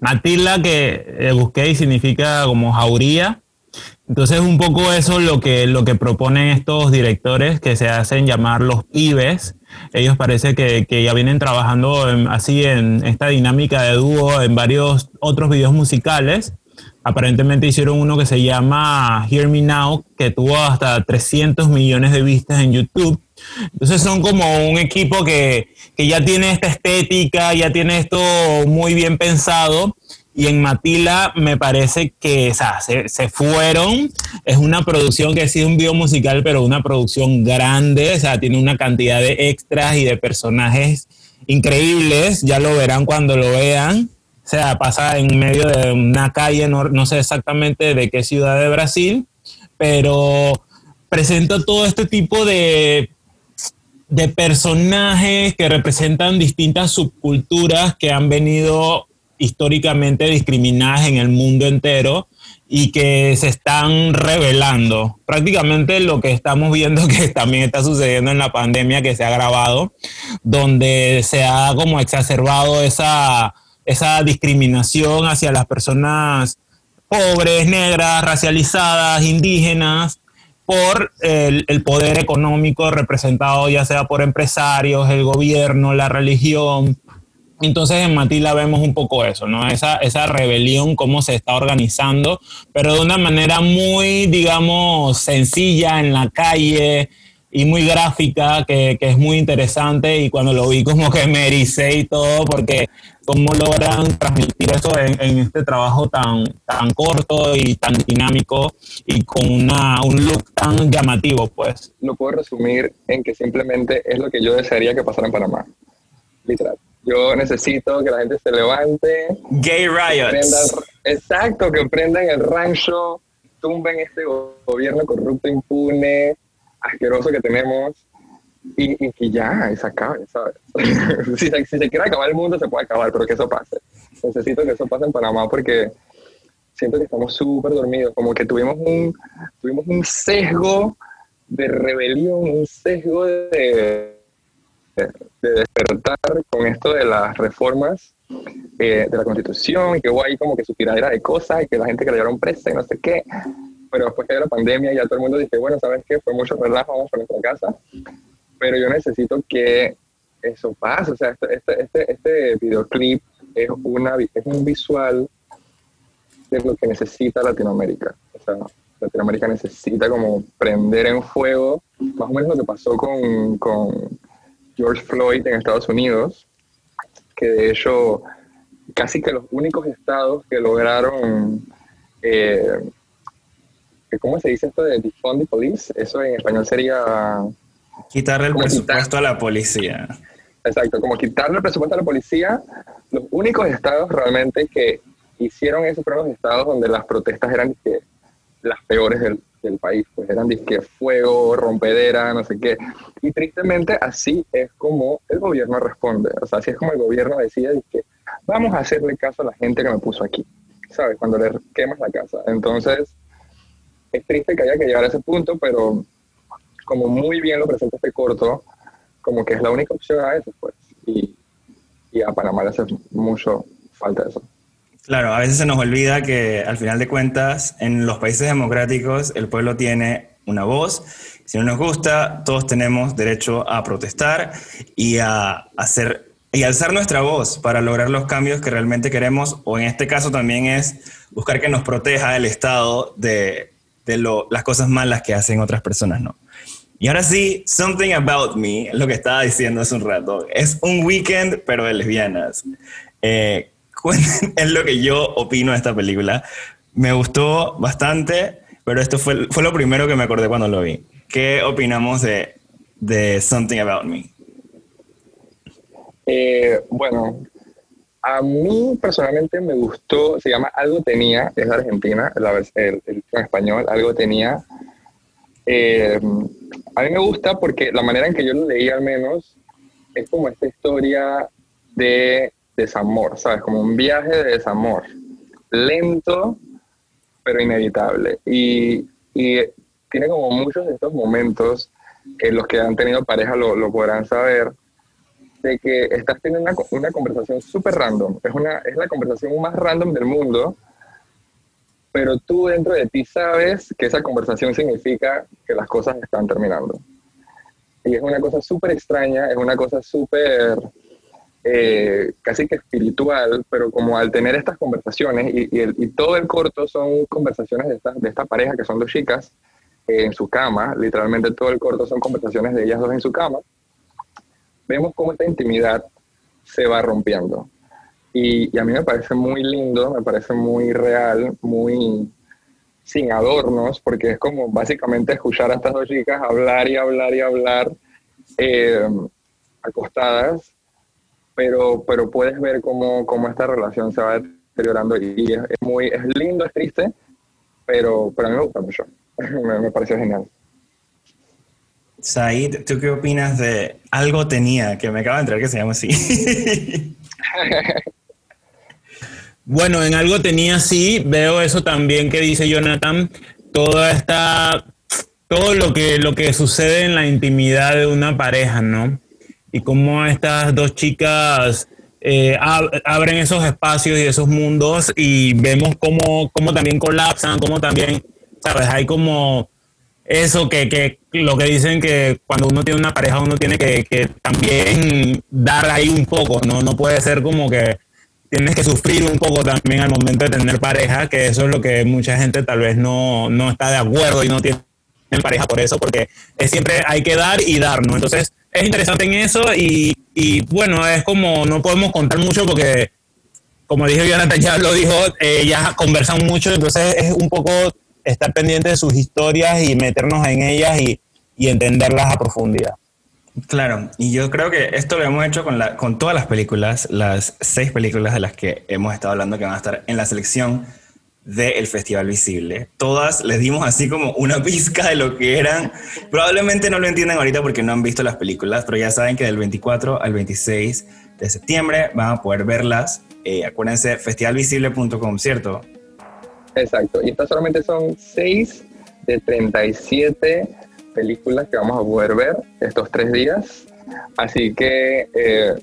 Matilda que eh, busqué y significa como jauría. Entonces un poco eso es lo que, lo que proponen estos directores que se hacen llamar los pibes. Ellos parece que, ya vienen trabajando así en esta dinámica de dúo en varios otros videos musicales. Aparentemente hicieron uno que se llama Hear Me Now, que tuvo hasta 300 millones de vistas en YouTube. Entonces son como un equipo que, que ya tiene esta estética, ya tiene esto muy bien pensado y en Matila me parece que o sea, se, fueron. Es una producción que ha sido un video musical, pero una producción grande. O sea, tiene una cantidad de extras y de personajes increíbles. Ya lo verán cuando lo vean. O sea, pasa en medio de una calle, no, no sé exactamente de qué ciudad de Brasil, pero presenta todo este tipo de de personajes que representan distintas subculturas que han venido históricamente discriminadas en el mundo entero y que se están revelando. Prácticamente lo que estamos viendo que también está sucediendo en la pandemia que se ha agravado, donde se ha como exacerbado esa, esa discriminación hacia las personas pobres, negras, racializadas, indígenas, por el, el, poder económico representado ya sea por empresarios, el gobierno, la religión, entonces en Matila vemos un poco eso, ¿no? Esa, esa rebelión, cómo se está organizando, pero de una manera muy, digamos, sencilla en la calle y muy gráfica, que, que es muy interesante y cuando lo vi como que me ericé y todo, porque cómo logran transmitir eso en, en, este trabajo tan, tan corto y tan dinámico y con una, un look tan llamativo, pues. Lo puedo resumir en que simplemente es lo que yo desearía que pasara en Panamá, literal. Yo necesito que la gente se levante. Gay riots. exacto, que prendan el rancho, tumben este gobierno corrupto, impune, asqueroso que tenemos y, que ya, se acabe, ¿sabes? si, se, si, se, quiere acabar el mundo, se puede acabar, pero que eso pase. Necesito que eso pase en Panamá porque siento que estamos súper dormidos, como que tuvimos un, tuvimos un sesgo de rebelión, un sesgo de de despertar con esto de las reformas eh, de la Constitución y que hubo ahí como que su tiradera de cosas y que la gente que le dieron presa y no sé qué. Pero después que la pandemia ya todo el mundo dice, bueno, ¿sabes qué? Fue mucho relajo, vamos a nuestra casa. Pero yo necesito que eso pase. O sea, este, este, este, este videoclip es, una, es un visual de lo que necesita Latinoamérica. O sea, Latinoamérica necesita como prender en fuego, más o menos lo que pasó con George Floyd en Estados Unidos, que de hecho casi que los únicos estados que lograron, eh, ¿cómo se dice esto de defund the police? Eso en español sería... Quitarle el presupuesto a la policía. Exacto, como quitarle el presupuesto a la policía, los únicos estados realmente que hicieron eso fueron los estados donde las protestas eran las peores del, del país, pues eran disque fuego, rompedera, no sé qué. Y tristemente así es como el gobierno responde, o sea, así es como el gobierno decide que vamos a hacerle caso a la gente que me puso aquí, ¿sabes? Cuando le quemas la casa. Entonces, es triste que haya que llegar a ese punto, pero como muy bien lo presenta este corto, como que es la única opción a eso, pues. Y, y a Panamá le hace mucho falta eso. Claro, a veces se nos olvida que al final de cuentas en los países democráticos el pueblo tiene una voz. Si no nos gusta, todos tenemos derecho a protestar y a hacer y alzar nuestra voz para lograr los cambios que realmente queremos, o en este caso también es buscar que nos proteja el Estado de, de las cosas malas que hacen otras personas, ¿no? Y ahora sí, Something About Me, lo que estaba diciendo hace un rato, es un weekend, pero de lesbianas. Eh, es lo que yo opino de esta película. Me gustó bastante, pero esto fue, fue lo primero que me acordé cuando lo vi. ¿Qué opinamos de, de Something About Me? Eh, bueno, a mí personalmente me gustó, se llama Algo Tenía, es de Argentina, el, el, en español, Algo Tenía. Eh, a mí me gusta porque la manera en que yo lo leí al menos es como esta historia de desamor, ¿sabes? Como un viaje de desamor, lento pero inevitable. Y, tiene como muchos de estos momentos que los que han tenido pareja lo, lo podrán saber, de que estás teniendo una, una conversación súper random. Es, una, es la conversación más random del mundo, pero tú dentro de ti sabes que esa conversación significa que las cosas están terminando. Y es una cosa súper extraña, es una cosa súper eh, casi que espiritual, pero como al tener estas conversaciones, y, todo el corto son conversaciones de esta, de esta pareja que son dos chicas eh, en su cama, literalmente todo el corto son conversaciones de ellas dos en su cama, vemos cómo esta intimidad se va rompiendo. Y, a mí me parece muy lindo, me parece muy real, muy sin adornos, porque es como básicamente escuchar a estas dos chicas hablar y hablar y hablar eh, acostadas, pero, pero puedes ver cómo, cómo, esta relación se va deteriorando y es, muy, es lindo, es triste, pero, pero a mí me gusta mucho, me, me pareció genial. Said, ¿tú qué opinas de Algo Tenía, que me acaba de entrar que se llama así? bueno, en Algo Tenía sí, veo eso también que dice Jonathan, toda esta, todo lo que, lo que sucede en la intimidad de una pareja, ¿no? Y cómo estas dos chicas eh, abren esos espacios y esos mundos y vemos cómo, cómo también colapsan, cómo también, ¿sabes? Hay como eso que, que, lo que dicen que cuando uno tiene una pareja uno tiene que, que, también dar ahí un poco, ¿no? No puede ser como que tienes que sufrir un poco también al momento de tener pareja, que eso es lo que mucha gente tal vez no, no está de acuerdo y no tiene pareja por eso, porque es siempre hay que dar y dar, ¿no? Entonces es interesante en eso y, y bueno, es como no podemos contar mucho porque como dijo Jonathan, ya lo dijo, eh, ya conversan mucho, entonces es un poco estar pendiente de sus historias y meternos en ellas y, y entenderlas a profundidad. Claro, y yo creo que esto lo hemos hecho con, la, con todas las películas, las seis películas de las que hemos estado hablando que van a estar en la selección del Festival Visible. Todas les dimos así como una pizca de lo que eran. Probablemente no lo entiendan ahorita porque no han visto las películas, pero ya saben que del 24 al 26 de septiembre van a poder verlas. Eh, acuérdense, festivalvisible.com, ¿cierto? Exacto, y estas solamente son 6 de 37 películas que vamos a poder ver estos tres días. Así que eh,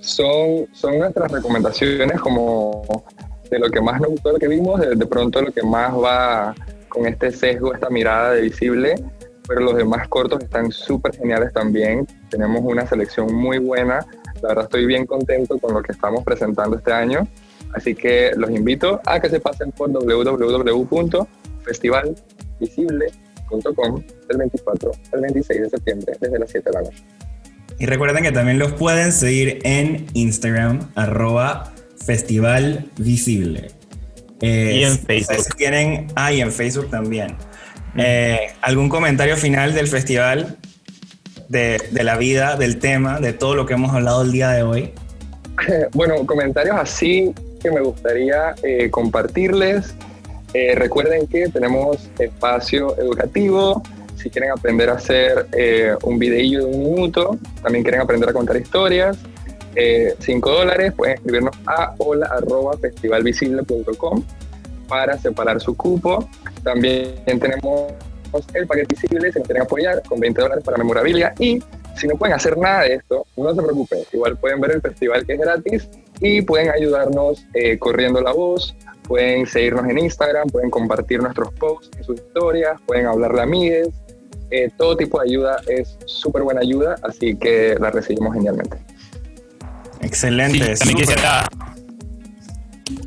son, son nuestras recomendaciones como de lo que más nos gustó, lo que vimos, de, de pronto lo que más va con este sesgo, esta mirada de visible, pero los demás cortos están súper geniales también. Tenemos una selección muy buena. La verdad estoy bien contento con lo que estamos presentando este año. Así que los invito a que se pasen por www.festivalvisible.com del 24 al 26 de septiembre desde las 7 de la noche. Y recuerden que también los pueden seguir en Instagram, arroba Festival Visible. y en Facebook. Tienen, ah, y en Facebook también. Eh, ¿Algún comentario final del festival? De, de, la vida, del tema, de todo lo que hemos hablado el día de hoy? Bueno, comentarios así que me gustaría eh, compartirles. Eh, recuerden que tenemos espacio educativo. Si quieren aprender a hacer eh, un videillo de un minuto, también quieren aprender a contar historias, 5 dólares, pueden escribirnos a hola.festivalvisible.com para separar su cupo. También tenemos el paquete visible si nos quieren apoyar con 20 dólares para memorabilia y si no pueden hacer nada de esto, no se preocupen, igual pueden ver el festival que es gratis y pueden ayudarnos eh, corriendo la voz, pueden seguirnos en Instagram, pueden compartir nuestros posts y sus historias, pueden hablarle a amigues, eh, todo tipo de ayuda es súper buena ayuda, así que la recibimos genialmente. Excelente. también quisiera,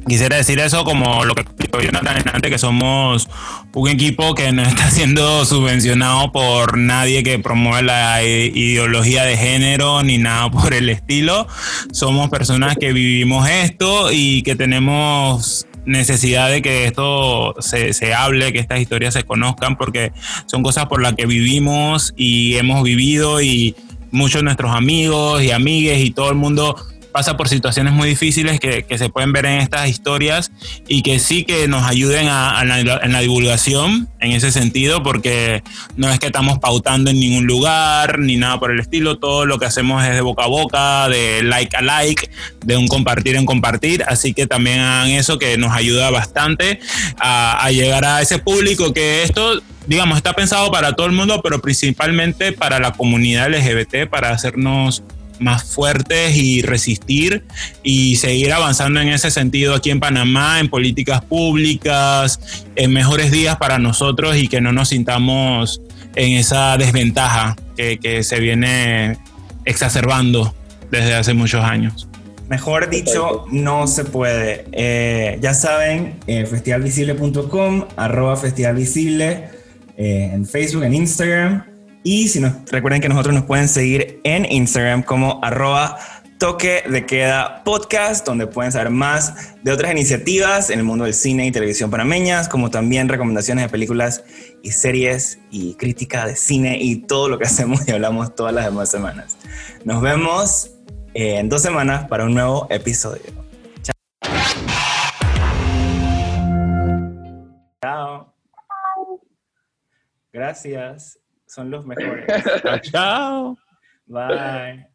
quisiera decir eso como lo que explicó Jonathan antes, que somos un equipo que no está siendo subvencionado por nadie que promueva la ideología de género ni nada por el estilo. Somos personas que vivimos esto y que tenemos necesidad de que esto se, se, hable, que estas historias se conozcan, porque son cosas por las que vivimos y hemos vivido y muchos de nuestros amigos y amigues y todo el mundo pasa por situaciones muy difíciles que, se pueden ver en estas historias y que sí que nos ayuden a, en la divulgación en ese sentido, porque no es que estamos pautando en ningún lugar ni nada por el estilo, todo lo que hacemos es de boca a boca, de like a like, de un compartir en compartir, así que también hagan eso que nos ayuda bastante a, a llegar a ese público que esto digamos, está pensado para todo el mundo, pero principalmente para la comunidad LGBT, para hacernos más fuertes y resistir y seguir avanzando en ese sentido aquí en Panamá, en políticas públicas, en mejores días para nosotros y que no nos sintamos en esa desventaja que, se viene exacerbando desde hace muchos años. Mejor dicho, no se puede. Eh, ya saben, eh, festivalvisible.com, arroba festivalvisible, eh, en Facebook, en Instagram. Y si nos recuerden que nosotros nos pueden seguir en Instagram como arroba toque de queda podcast, donde pueden saber más de otras iniciativas en el mundo del cine y televisión panameñas, como también recomendaciones de películas y series y crítica de cine y todo lo que hacemos y hablamos todas las demás semanas. Nos vemos eh, en dos semanas para un nuevo episodio. Gracias. Son los mejores. Chao. Bye.